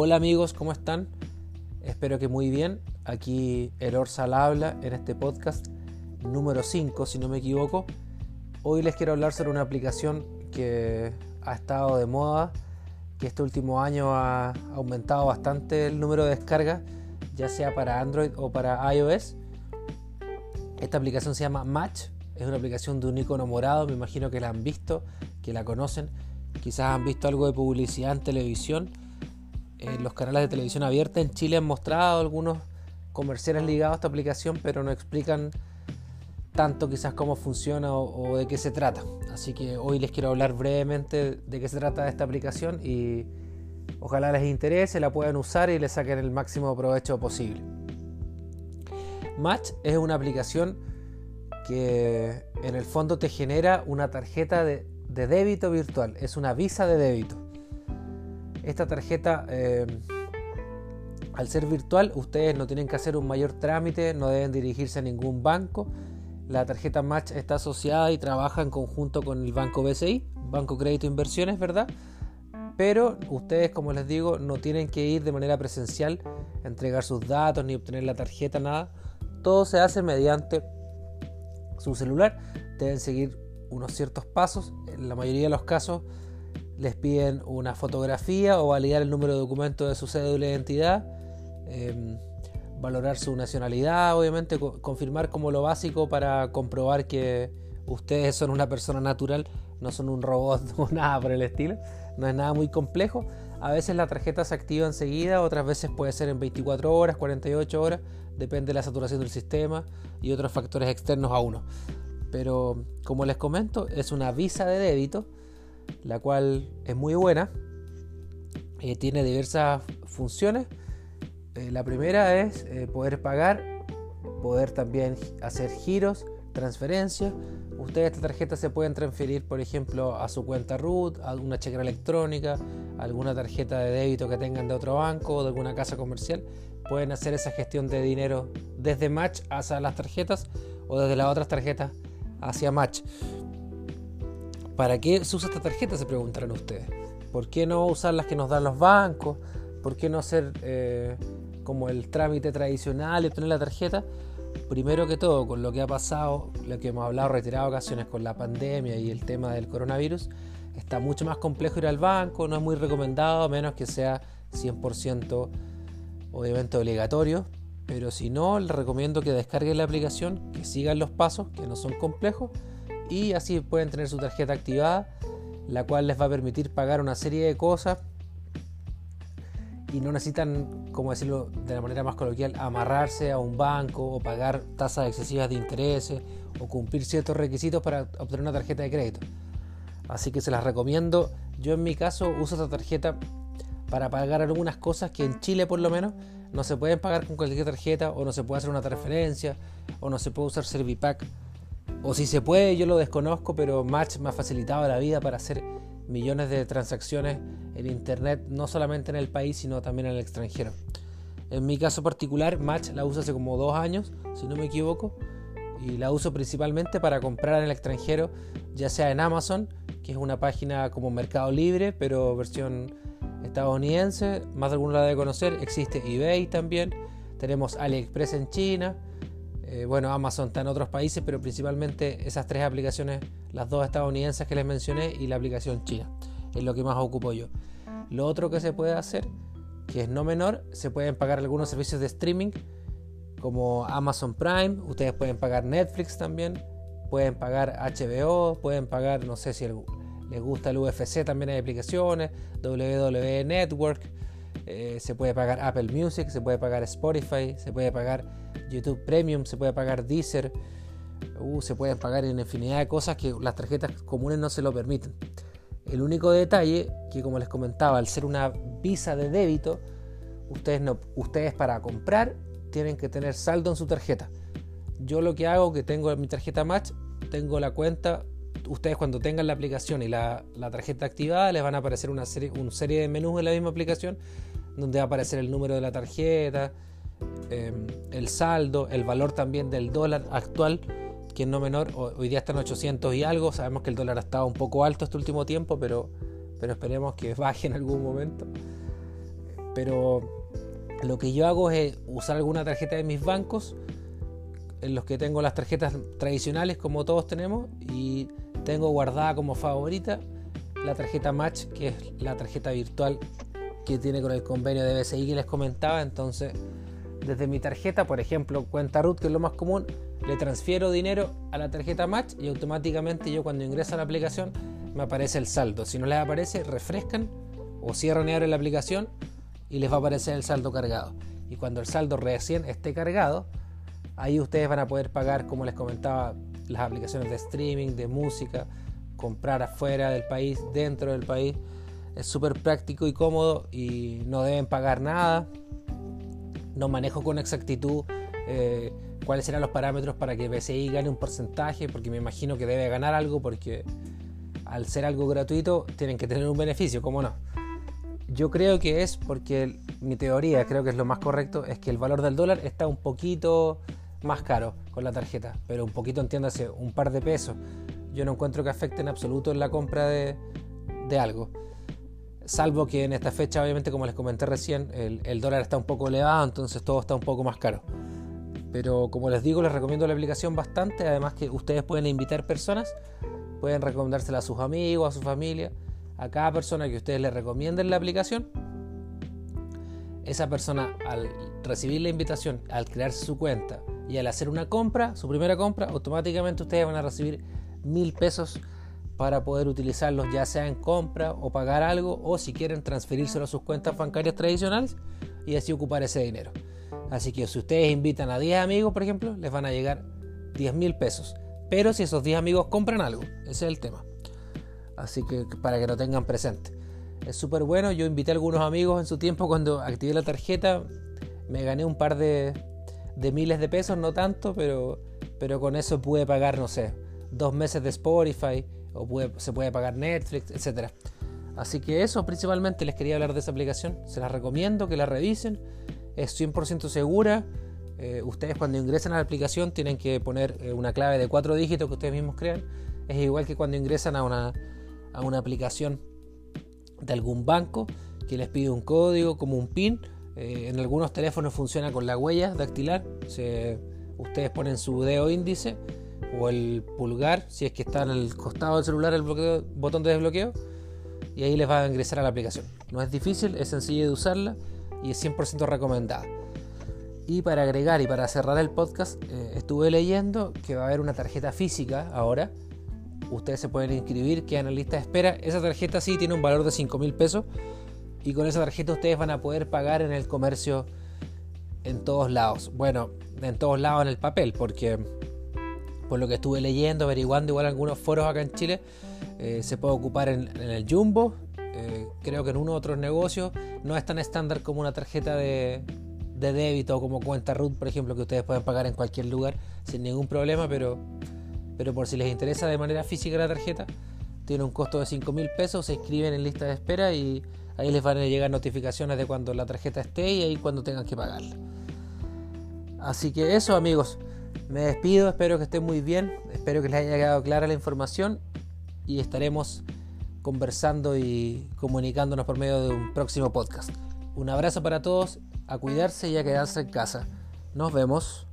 Hola amigos, ¿cómo están? Espero que muy bien. Aquí el Orsal habla en este podcast número 5, si no me equivoco. Hoy les quiero hablar sobre una aplicación que ha estado de moda, que este último año ha aumentado bastante el número de descargas, ya sea para Android o para iOS. Esta aplicación se llama Match, es una aplicación de un icono morado, me imagino que la han visto, que la conocen, quizás han visto algo de publicidad en televisión. En los canales de televisión abierta en Chile han mostrado algunos comerciales ligados a esta aplicación, pero no explican tanto quizás cómo funciona o, de qué se trata. Así que hoy les quiero hablar brevemente de qué se trata esta aplicación y ojalá les interese, la puedan usar y le saquen el máximo provecho posible. Match es una aplicación que en el fondo te genera una tarjeta de, débito virtual, es una visa de débito. Esta tarjeta, eh, al ser virtual, ustedes no tienen que hacer un mayor trámite, no deben dirigirse a ningún banco, la tarjeta Match está asociada y trabaja en conjunto con el Banco BCI, Banco Crédito e Inversiones, ¿verdad? Pero ustedes, como les digo, no tienen que ir de manera presencial entregar sus datos ni obtener la tarjeta, nada. Todo se hace mediante su celular. Deben seguir unos ciertos pasos. En la mayoría de los casos les piden una fotografía o validar el número de documento de su cédula de identidad. Em, valorar su nacionalidad, obviamente, confirmar como lo básico para comprobar que ustedes son una persona natural, no son un robot o nada por el estilo. No es nada muy complejo. A veces la tarjeta se activa enseguida, otras veces puede ser en 24 horas, 48 horas, depende de la saturación del sistema y otros factores externos a uno. Pero como les comento, es una visa de débito, la cual es muy buena, eh, tiene diversas funciones eh, la primera es eh, poder pagar, poder también hacer giros, transferencias. Ustedes esta tarjeta se pueden transferir, por ejemplo, a su cuenta root, a una chequera electrónica, a alguna tarjeta de débito que tengan de otro banco o de alguna casa comercial. Pueden hacer esa gestión de dinero desde Match hacia las tarjetas o desde las otras tarjetas hacia Match. ¿Para qué se usa esta tarjeta? Se preguntarán ustedes. ¿Por qué no usar las que nos dan los bancos? ¿Por qué no hacer eh, como el trámite tradicional y obtener la tarjeta, primero que todo, con lo que ha pasado, lo que hemos hablado reiteradas ocasiones con la pandemia y el tema del coronavirus, está mucho más complejo ir al banco, no es muy recomendado, a menos que sea 100% obviamente obligatorio, pero si no, les recomiendo que descarguen la aplicación, que sigan los pasos, que no son complejos, y así pueden tener su tarjeta activada, la cual les va a permitir pagar una serie de cosas y no necesitan, como decirlo de la manera más coloquial, amarrarse a un banco o pagar tasas excesivas de intereses o cumplir ciertos requisitos para obtener una tarjeta de crédito. Así que se las recomiendo. Yo en mi caso uso esta tarjeta para pagar algunas cosas que en Chile por lo menos no se pueden pagar con cualquier tarjeta o no se puede hacer una transferencia o no se puede usar Servipack. O si se puede, yo lo desconozco, pero Match me ha facilitado la vida para hacer millones de transacciones en Internet, no solamente en el país, sino también en el extranjero. En mi caso particular, Match la uso hace como dos años, si no me equivoco, y la uso principalmente para comprar en el extranjero, ya sea en Amazon, que es una página como Mercado Libre, pero versión estadounidense, más de alguno la debe conocer, existe eBay también, tenemos AliExpress en China, eh, bueno, Amazon está en otros países, pero principalmente esas tres aplicaciones, las dos estadounidenses que les mencioné y la aplicación china, es lo que más ocupo yo. Lo otro que se puede hacer, que es no menor, se pueden pagar algunos servicios de streaming como Amazon Prime, ustedes pueden pagar Netflix también, pueden pagar HBO, pueden pagar, no sé si les gusta el UFC, también hay aplicaciones, WWE Network, eh, se puede pagar Apple Music, se puede pagar Spotify, se puede pagar YouTube Premium, se puede pagar Deezer, uh, se pueden pagar en infinidad de cosas que las tarjetas comunes no se lo permiten. El único detalle que como les comentaba, al ser una visa de débito, ustedes, para comprar tienen que tener saldo en su tarjeta. Yo lo que hago, que tengo en mi tarjeta Match, tengo la cuenta, ustedes cuando tengan la aplicación y la, tarjeta activada, les van a aparecer una serie, una serie de menús en la misma aplicación, donde va a aparecer el número de la tarjeta, em, el saldo, el valor también del dólar actual, que no menor, hoy día está en 800 y algo, sabemos que el dólar ha estado un poco alto este último tiempo, pero, pero esperemos que baje en algún momento. pero lo que yo hago es usar alguna tarjeta de mis bancos, en los que tengo las tarjetas tradicionales como todos tenemos, y tengo guardada como favorita la tarjeta Match, que es la tarjeta virtual que tiene con el convenio de BCI que les comentaba. Entonces, desde mi tarjeta, por ejemplo, cuenta root, que es lo más común, le transfiero dinero a la tarjeta Match y automáticamente yo cuando ingreso a la aplicación me aparece el saldo. Si no les aparece, refrescan o cierran y abren la aplicación y les va a aparecer el saldo cargado. Y cuando el saldo recién esté cargado, ahí ustedes van a poder pagar, como les comentaba, las aplicaciones de streaming, de música, comprar afuera del país, dentro del país. Es súper práctico y cómodo y no deben pagar nada. No manejo con exactitud eh, cuáles serán los parámetros para que BCI gane un porcentaje, porque me imagino que debe ganar algo, porque al ser algo gratuito tienen que tener un beneficio, ¿cómo no? Yo creo que es porque mi teoría, creo que es lo más correcto, es que el valor del dólar está un poquito más caro con la tarjeta, pero un poquito entiéndase, un par de pesos. Yo no encuentro que afecte en absoluto en la compra de, algo. Salvo que en esta fecha, obviamente, como les comenté recién, el, dólar está un poco elevado, entonces todo está un poco más caro. Pero como les digo, les recomiendo la aplicación bastante, además que ustedes pueden invitar personas, pueden recomendársela a sus amigos, a su familia a cada persona que ustedes le recomienden la aplicación, esa persona al recibir la invitación, al crearse su cuenta y al hacer una compra, su primera compra, automáticamente ustedes van a recibir mil pesos para poder utilizarlos ya sea en compra o pagar algo o si quieren transferírselo a sus cuentas bancarias tradicionales y así ocupar ese dinero. Así que si ustedes invitan a 10 amigos, por ejemplo, les van a llegar 10 mil pesos. Pero si esos 10 amigos compran algo, ese es el tema. Así que para que lo tengan presente. Es súper bueno. Yo invité a algunos amigos en su tiempo cuando activé la tarjeta. Me gané un par de, miles de pesos, no tanto, pero, pero con eso pude pagar, no sé, dos meses de Spotify o se puede pagar Netflix, etc. Así que eso principalmente les quería hablar de esa aplicación. Se las recomiendo que la revisen. Es 100% segura. Eh, ustedes cuando ingresan a la aplicación tienen que poner eh, una clave de cuatro dígitos que ustedes mismos crean. Es igual que cuando ingresan a una, a una aplicación de algún banco que les pide un código como un PIN. Eh, en algunos teléfonos funciona con la huella dactilar. ustedes ponen su dedo índice o el pulgar, si es que está en el costado del celular el botón de desbloqueo, y ahí les va a ingresar a la aplicación. No es difícil, es sencillo de usarla y es 100% recomendada. Y para agregar y para cerrar el podcast, eh, estuve leyendo que va a haber una tarjeta física ahora ustedes se pueden inscribir, quedan en lista de espera. Esa tarjeta sí tiene un valor de 5 mil pesos y con esa tarjeta ustedes van a poder pagar en el comercio en todos lados. Bueno, en todos lados en el papel, porque por lo que estuve leyendo, averiguando, igual algunos foros acá en Chile, eh, se puede ocupar en, el Jumbo. Eh, creo que en uno u otros negocios no es tan estándar como una tarjeta de, de débito o como cuenta root, por ejemplo, que ustedes pueden pagar en cualquier lugar sin ningún problema, pero pero por si les interesa de manera física la tarjeta, tiene un costo de 5 mil pesos, se inscriben en lista de espera y ahí les van a llegar notificaciones de cuando la tarjeta esté y ahí cuando tengan que pagarla. Así que eso amigos, me despido, espero que estén muy bien, espero que les haya quedado clara la información y estaremos conversando y comunicándonos por medio de un próximo podcast. Un abrazo para todos, a cuidarse y a quedarse en casa. Nos vemos.